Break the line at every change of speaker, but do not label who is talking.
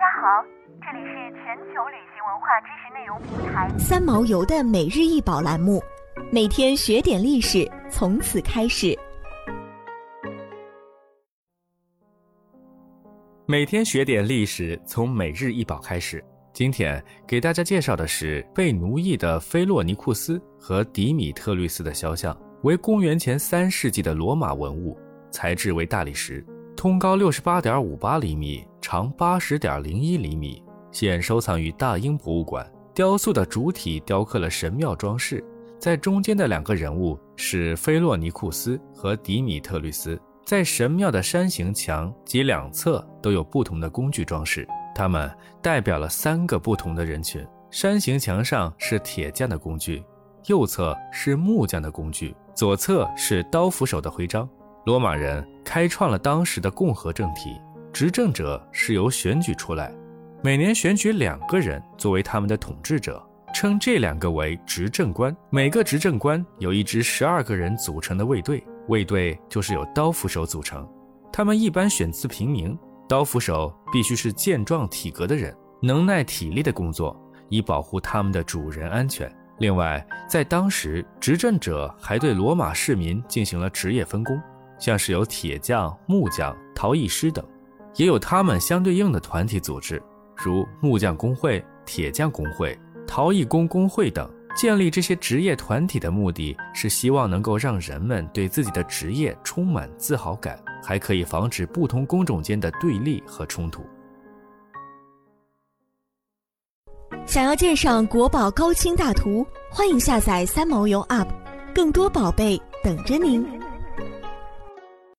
家好，这里是全球旅行文化知识内容平台
三毛游的每日一宝栏目，每天学点历史，从此开始。
每天学点历史，从每日一宝开始。今天给大家介绍的是被奴役的菲洛尼库斯和迪米特律斯的肖像，为公元前三世纪的罗马文物，材质为大理石。通高六十八点五八厘米，长八十点零一厘米，现收藏于大英博物馆。雕塑的主体雕刻了神庙装饰，在中间的两个人物是菲洛尼库斯和迪米特律斯。在神庙的山形墙及两侧都有不同的工具装饰，它们代表了三个不同的人群。山形墙上是铁匠的工具，右侧是木匠的工具，左侧是刀斧手的徽章。罗马人开创了当时的共和政体，执政者是由选举出来，每年选举两个人作为他们的统治者，称这两个为执政官。每个执政官有一支十二个人组成的卫队，卫队就是由刀斧手组成，他们一般选自平民，刀斧手必须是健壮体格的人，能耐体力的工作，以保护他们的主人安全。另外，在当时，执政者还对罗马市民进行了职业分工。像是有铁匠、木匠、陶艺师等，也有他们相对应的团体组织，如木匠工会、铁匠工会、陶艺工工会等。建立这些职业团体的目的是希望能够让人们对自己的职业充满自豪感，还可以防止不同工种间的对立和冲突。
想要鉴赏国宝高清大图，欢迎下载三毛游 App，更多宝贝等着您。